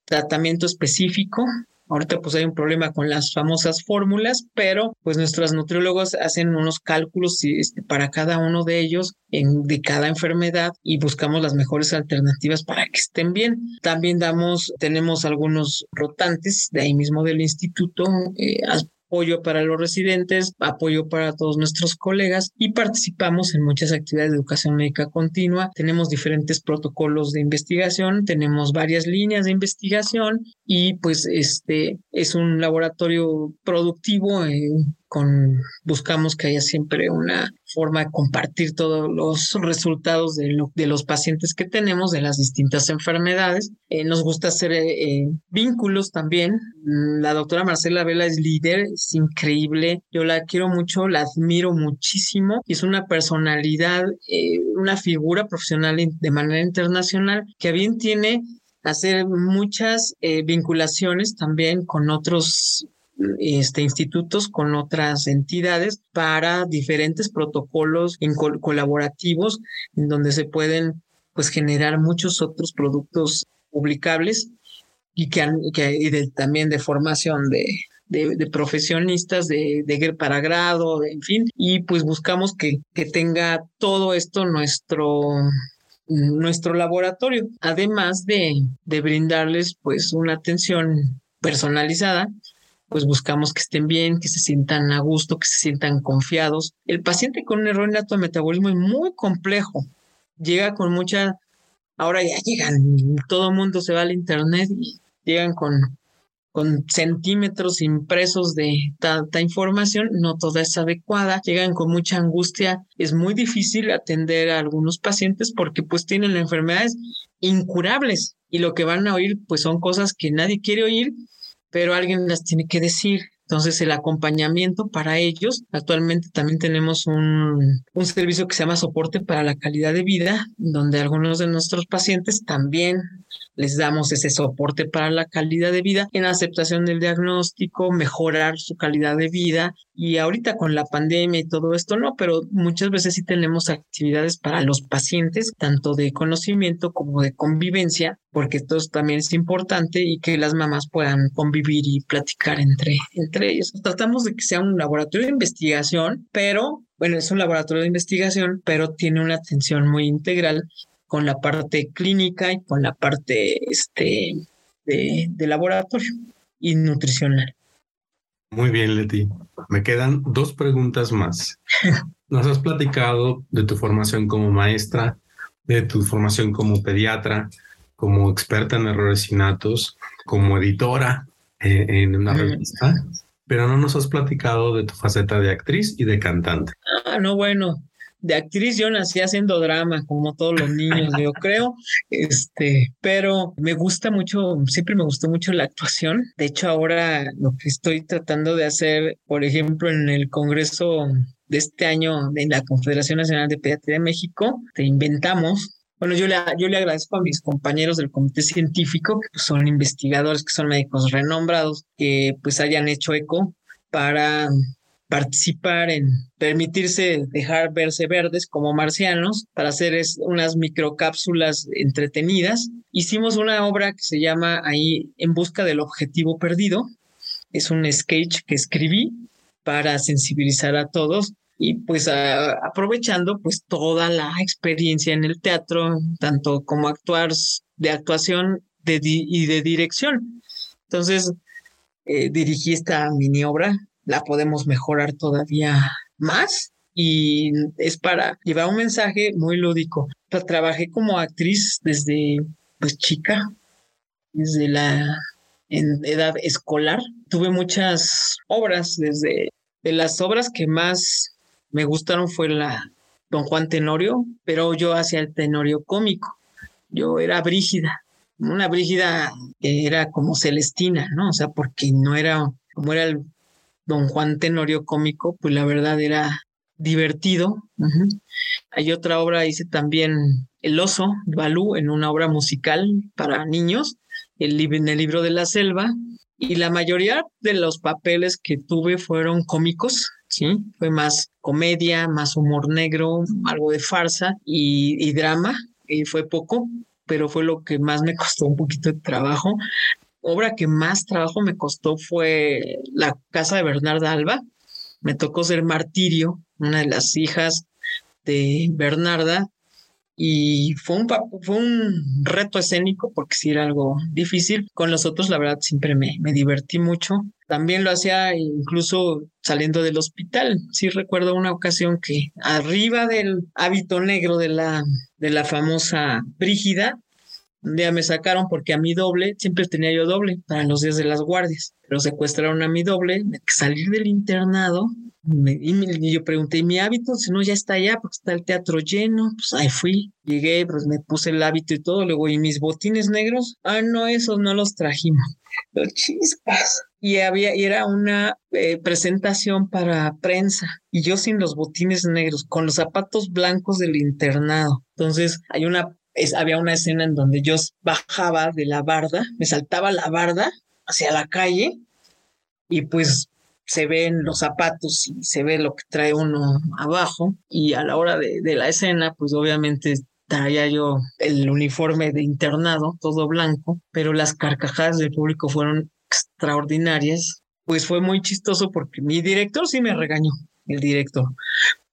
tratamiento específico Ahorita pues hay un problema con las famosas fórmulas, pero pues nuestros nutriólogos hacen unos cálculos este, para cada uno de ellos en, de cada enfermedad y buscamos las mejores alternativas para que estén bien. También damos, tenemos algunos rotantes de ahí mismo del instituto, eh, apoyo para los residentes, apoyo para todos nuestros colegas y participamos en muchas actividades de educación médica continua. Tenemos diferentes protocolos de investigación, tenemos varias líneas de investigación y pues este es un laboratorio productivo. Eh, con, buscamos que haya siempre una forma de compartir todos los resultados de, de los pacientes que tenemos de las distintas enfermedades. Eh, nos gusta hacer eh, eh, vínculos también. La doctora Marcela Vela es líder, es increíble. Yo la quiero mucho, la admiro muchísimo es una personalidad, una figura profesional de manera internacional que bien tiene hacer muchas vinculaciones también con otros este, institutos con otras entidades para diferentes protocolos colaborativos en donde se pueden pues generar muchos otros productos publicables y que, también de formación de, de, profesionistas de, de, para grado, en fin, y pues buscamos que, que tenga todo esto nuestro nuestro laboratorio, además de, de brindarles pues una atención personalizada pues buscamos que estén bien, que se sientan a gusto, que se sientan confiados. El paciente con un error innato de metabolismo es muy complejo. Llega con mucha, ahora ya llegan, todo el mundo se va al internet y llegan con, con centímetros impresos de tanta información, no toda es adecuada, llegan con mucha angustia, es muy difícil atender a algunos pacientes porque pues tienen enfermedades incurables y lo que van a oír pues son cosas que nadie quiere oír pero alguien las tiene que decir. Entonces, el acompañamiento para ellos, actualmente también tenemos un, un, servicio que se llama soporte para la calidad de vida, donde algunos de nuestros pacientes también les damos ese soporte para la calidad de vida, en aceptación del diagnóstico, mejorar su calidad de vida. Y ahorita con la pandemia y todo esto, no, pero muchas veces sí tenemos actividades para los pacientes, tanto de conocimiento como de convivencia, porque esto también es importante y que las mamás puedan convivir y platicar entre, entre ellos. Tratamos de que sea un laboratorio de investigación, pero bueno, es un laboratorio de investigación, pero tiene una atención muy integral con la parte clínica y con la parte este, de, laboratorio y nutricional. Muy bien, Leti. Me quedan dos preguntas más. Nos has platicado de tu formación como maestra, de tu formación como pediatra, como experta en errores innatos, como editora eh, en una revista, pero no nos has platicado de tu faceta de actriz y de cantante. Ah, no, bueno, de actriz yo nací haciendo drama, como todos los niños, yo creo. Este, pero me gusta mucho, siempre me gustó mucho la actuación. De hecho, ahora lo que estoy tratando de hacer, por ejemplo, en el Congreso de este año de la Confederación Nacional de Pediatría de México, te inventamos bueno, yo le, yo le agradezco a mis compañeros del comité científico, que pues, son investigadores, que son médicos renombrados, que pues hayan hecho eco para participar en permitirse dejar verse verdes como marcianos para hacer unas microcápsulas entretenidas. Hicimos una obra que se llama ahí En busca del objetivo perdido. Es un sketch que escribí para sensibilizar a todos y pues aprovechando pues toda la experiencia en el teatro, tanto como actuar de actuación y de dirección. Entonces, eh, dirigí esta mini obra la podemos mejorar todavía más y es para llevar un mensaje muy lúdico. trabajé como actriz desde pues chica, desde la en edad escolar. Tuve muchas obras desde de las obras que más me gustaron fue la Don Juan Tenorio, pero yo hacía el Tenorio cómico. Yo era Brígida, una Brígida que era como Celestina, ¿no? O sea, porque no era como era el Don Juan Tenorio cómico, pues la verdad era divertido. Hay otra obra, hice también El oso, Balú, en una obra musical para niños, el, en el libro de la selva, y la mayoría de los papeles que tuve fueron cómicos, ¿sí? Fue más comedia, más humor negro, algo de farsa y drama, y fue poco, pero fue lo que más me costó un poquito de trabajo obra que más trabajo me costó fue La casa de Bernarda Alba. Me tocó ser martirio, una de las hijas de Bernarda, y fue un, fue un reto escénico porque sí era algo difícil. Con los otros, la verdad, siempre me, me divertí mucho. También lo hacía incluso saliendo del hospital. Sí recuerdo una ocasión que arriba del hábito negro de la, de la famosa Brígida, un día me sacaron porque a mi doble, siempre tenía yo doble para los días de las guardias, pero secuestraron a mi doble, me salir del internado y, yo pregunté, ¿y mi hábito? Si no, ya está allá porque está el teatro lleno. Pues ahí fui, llegué, pues me puse el hábito y todo. Luego, ¿y mis botines negros? Ah, no, esos no los trajimos. Los chispas. Y había, y era una eh, presentación para prensa. Y yo sin los botines negros, con los zapatos blancos del internado. Entonces, hay una había una escena en donde yo bajaba de la barda, me saltaba la barda hacia la calle y pues se ven los zapatos y se ve lo que trae uno abajo y a la hora de, de la escena pues obviamente traía yo el uniforme de internado todo blanco, pero las carcajadas del público fueron extraordinarias. Pues fue muy chistoso porque mi director sí me regañó, el director,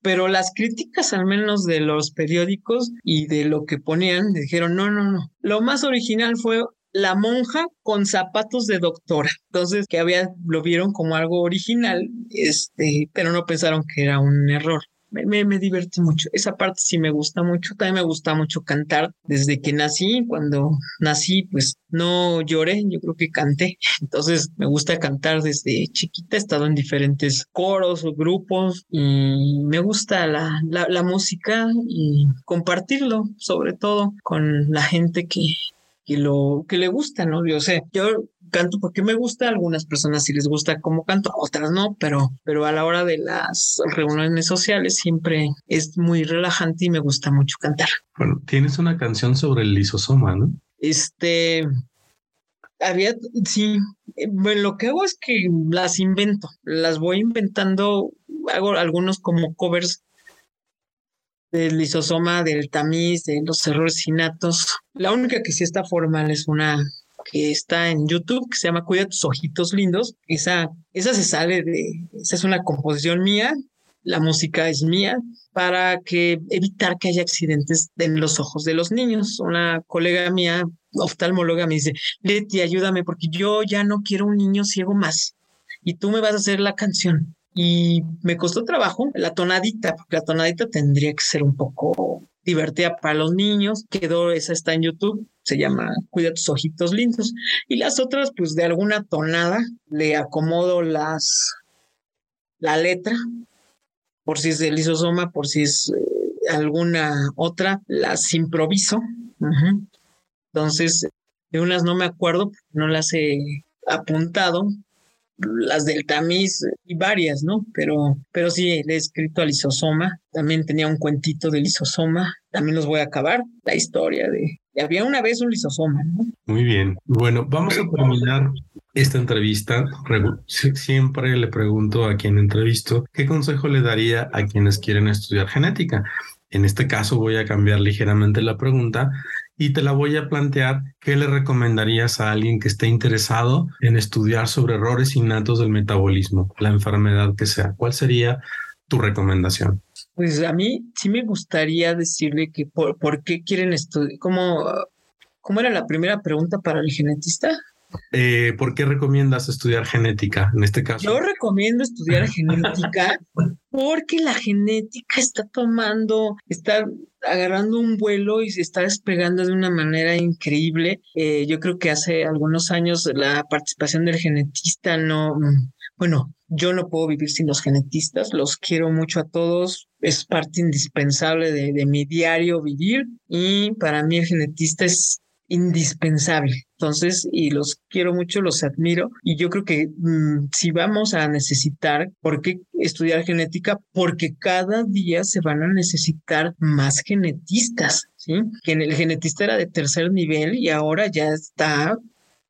pero las críticas al menos de los periódicos y de lo que ponían dijeron, no, no, no. Lo más original fue la monja con zapatos de doctora. Entonces, que había, lo vieron como algo original, este, pero no pensaron que era un error me, me, divertí mucho. Esa parte sí me gusta mucho. También me gusta mucho cantar. Desde que nací, cuando nací, pues no lloré, yo creo que canté. Entonces me gusta cantar desde chiquita. He estado en diferentes coros o grupos y me gusta la, la música y compartirlo, sobre todo con la gente que, que lo que le gusta, ¿no? Yo sé, yo canto porque me gusta, a algunas personas sí les gusta cómo canto, otras no, pero, pero a la hora de las reuniones sociales siempre es muy relajante y me gusta mucho cantar. Bueno, tienes una canción sobre el lisosoma, ¿no? Este, había, sí, bueno, lo que hago es que las invento, las voy inventando, hago algunos como covers del lisosoma, del tamiz, de los errores innatos. La única que sí está formal es una que está en YouTube que se llama Cuida tus ojitos lindos. Esa, esa se sale de, esa es una composición mía, la música es mía, para que evitar que haya accidentes en los ojos de los niños. Una colega mía, oftalmóloga, me dice, Leti, ayúdame porque yo ya no quiero un niño ciego más y tú me vas a hacer la canción. Y me costó trabajo la tonadita, porque la tonadita tendría que ser un poco divertida para los niños. Quedó, esa está en YouTube, se llama Cuida tus ojitos lindos. Y las otras, pues de alguna tonada, le acomodo las, la letra, por si es del lisosoma, por si es eh, alguna otra, las improviso. Entonces, de unas no me acuerdo, no las he apuntado, las del tamiz y varias, ¿no? Pero, pero sí, le he escrito al lisosoma. También tenía un cuentito del lisosoma. También los voy a acabar. La historia de. Había una vez un lisosoma, ¿no? Muy bien. Bueno, vamos a terminar esta entrevista. Siempre le pregunto a quien entrevisto qué consejo le daría a quienes quieren estudiar genética. En este caso voy a cambiar ligeramente la pregunta y te la voy a plantear. ¿Qué le recomendarías a alguien que esté interesado en estudiar sobre errores innatos del metabolismo, la enfermedad que sea? ¿Cuál sería tu recomendación? Pues a mí sí me gustaría decirle que por, qué quieren estudiar, ¿cómo, ¿cómo era la primera pregunta para el genetista? Eh, ¿Por qué recomiendas estudiar genética en este caso? Yo recomiendo estudiar genética porque la genética está tomando, está agarrando un vuelo y se está despegando de una manera increíble. Eh, yo creo que hace algunos años la participación del genetista no, bueno, yo no puedo vivir sin los genetistas, los quiero mucho a todos, es parte indispensable de, de mi diario vivir y para mí el genetista es indispensable. Entonces, y los quiero mucho, los admiro. Y yo creo que mm, si vamos a necesitar, ¿por qué estudiar genética? Porque cada día se van a necesitar más genetistas, ¿sí? Que el genetista era de tercer nivel y ahora ya está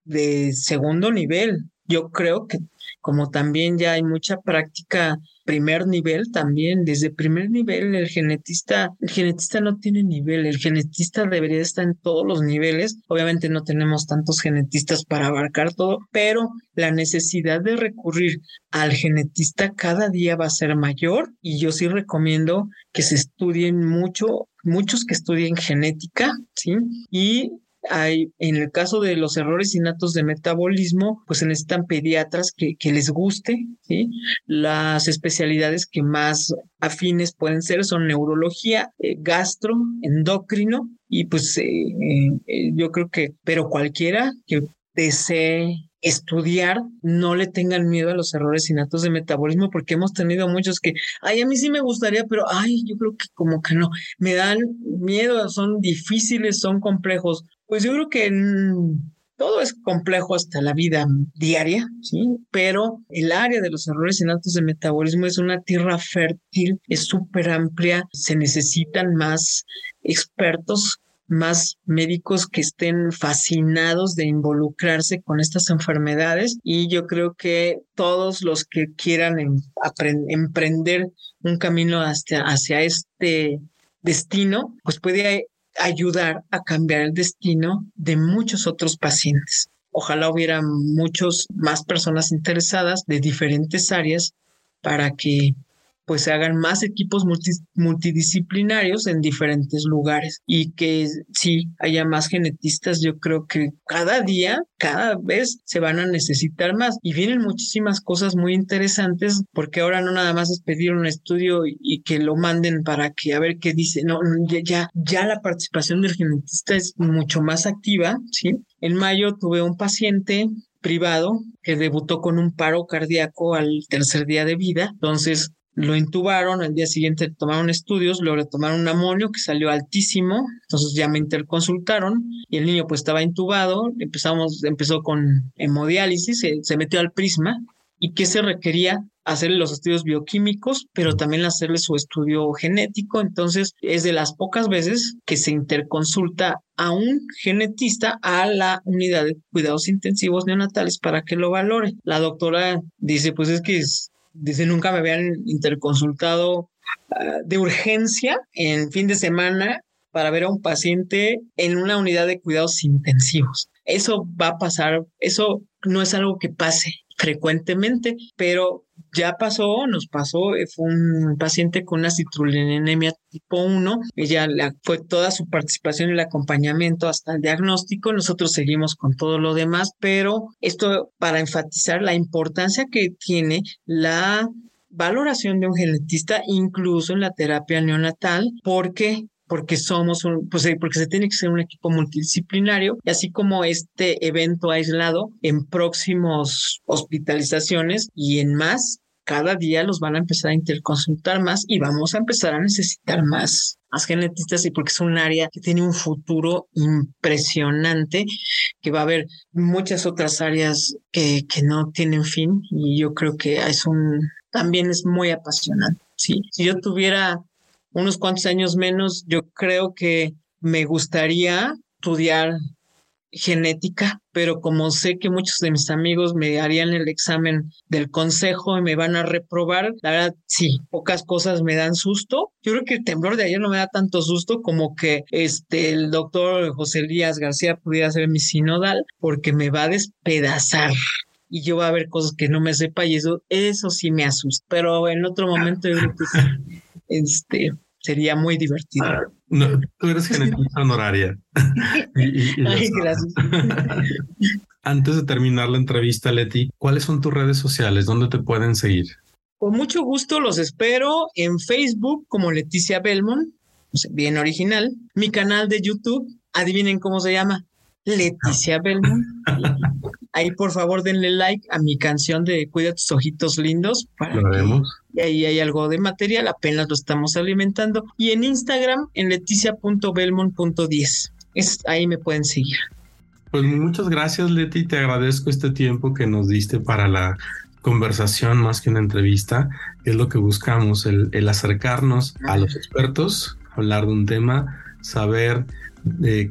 de segundo nivel. Yo creo que como también ya hay mucha práctica primer nivel también, desde primer nivel el genetista, el genetista no tiene nivel, el genetista debería estar en todos los niveles. Obviamente no tenemos tantos genetistas para abarcar todo, pero la necesidad de recurrir al genetista cada día va a ser mayor y yo sí recomiendo que se estudien mucho muchos que estudien genética, ¿sí? Y hay, en el caso de los errores innatos de metabolismo, pues se necesitan pediatras que, les guste. Las especialidades que más afines pueden ser son neurología, eh, gastro, endocrino, y pues eh, eh, yo creo que, pero cualquiera que desee estudiar, no le tengan miedo a los errores innatos de metabolismo, porque hemos tenido muchos que, ay, a mí sí me gustaría, pero ay, yo creo que como que no, me dan miedo, son difíciles, son complejos. Pues yo creo que todo es complejo hasta la vida diaria, ¿sí? Pero el área de los errores innatos de metabolismo es una tierra fértil, es súper amplia, se necesitan más expertos más médicos que estén fascinados de involucrarse con estas enfermedades y yo creo que todos los que quieran em, emprender un camino hacia este destino, pues puede ayudar a cambiar el destino de muchos otros pacientes. Ojalá hubiera muchos más personas interesadas de diferentes áreas para que pues se hagan más equipos multidisciplinarios en diferentes lugares y que sí haya más genetistas. Yo creo que cada día, cada vez se van a necesitar más y vienen muchísimas cosas muy interesantes porque ahora no nada más es pedir un estudio y, que lo manden para que a ver qué dice. No, ya, ya la participación del genetista es mucho más activa, ¿sí? En mayo tuve un paciente privado que debutó con un paro cardíaco al tercer día de vida. Entonces, lo intubaron, al día siguiente tomaron estudios, luego le tomaron un amonio que salió altísimo, entonces ya me interconsultaron y el niño pues estaba intubado, empezamos, empezó con hemodiálisis, se, se metió al prisma, y que se requería hacerle los estudios bioquímicos, pero también hacerle su estudio genético. Entonces, es de las pocas veces que se interconsulta a un genetista a la unidad de cuidados intensivos neonatales para que lo valore. La doctora dice, pues es que dice, nunca me habían interconsultado ah, de urgencia en fin de semana para ver a un paciente en una unidad de cuidados intensivos. Eso va a pasar, eso no es algo que pase frecuentemente, pero ya pasó, nos pasó, eh, fue un paciente con una citrullinemia tipo 1, ella fue toda su participación y el acompañamiento hasta el diagnóstico, nosotros seguimos con todo lo demás, pero esto para enfatizar la importancia que tiene la valoración de un genetista incluso en la terapia neonatal, porque porque somos un, pues porque se tiene que ser un equipo multidisciplinario, y así como este evento aislado en próximos hospitalizaciones y en más, cada día los van a empezar a interconsultar más y vamos a empezar a necesitar más, genetistas y porque es un área que tiene un futuro impresionante, que va a haber muchas otras áreas que, que no tienen fin y yo creo que es un, también es muy apasionante. Sí, si yo tuviera unos cuantos años menos, yo creo que me gustaría estudiar genética, pero como sé que muchos de mis amigos me harían el examen del consejo y me van a reprobar, la verdad, sí, pocas cosas me dan susto. Yo creo que el temblor de ayer no me da tanto susto como que este, el doctor José Elías García pudiera ser mi sinodal, porque me va a despedazar y yo va a ver cosas que no me sepa y eso, eso sí me asusta. Pero en otro momento yo creo que este, sería muy divertido. Ah, no, tú eres genetista honoraria. Ay, gracias. Antes de terminar la entrevista, Leti, ¿cuáles son tus redes sociales? ¿Dónde te pueden seguir? Con mucho gusto los espero en Facebook como Leticia Belmont, bien original. Mi canal de YouTube, adivinen cómo se llama, Leticia Belmont. Ahí por favor denle like a mi canción de Cuida tus ojitos lindos. Para lo haremos. Y ahí hay algo de material, apenas lo estamos alimentando. Y en Instagram, en leticia.belmont.10. Es, ahí me pueden seguir. Pues muchas gracias, Leti. Te agradezco este tiempo que nos diste para la conversación más que una entrevista. Es lo que buscamos, el, el acercarnos a los expertos, hablar de un tema, saber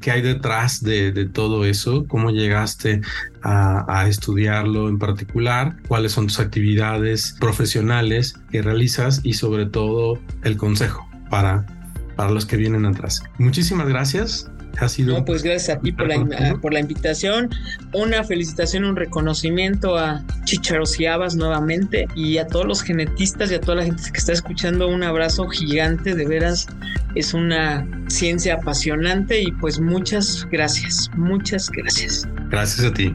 qué hay detrás de, todo eso, cómo llegaste a, estudiarlo en particular, cuáles son tus actividades profesionales que realizas y sobre todo el consejo para, para los que vienen atrás. Muchísimas gracias. Ha sido pues gracias a ti por la, por la invitación. Una felicitación, un reconocimiento a Chicharos y Abas nuevamente y a todos los genetistas y a toda la gente que está escuchando. Un abrazo gigante, de veras. Es una ciencia apasionante y pues muchas gracias, muchas gracias. Gracias a ti.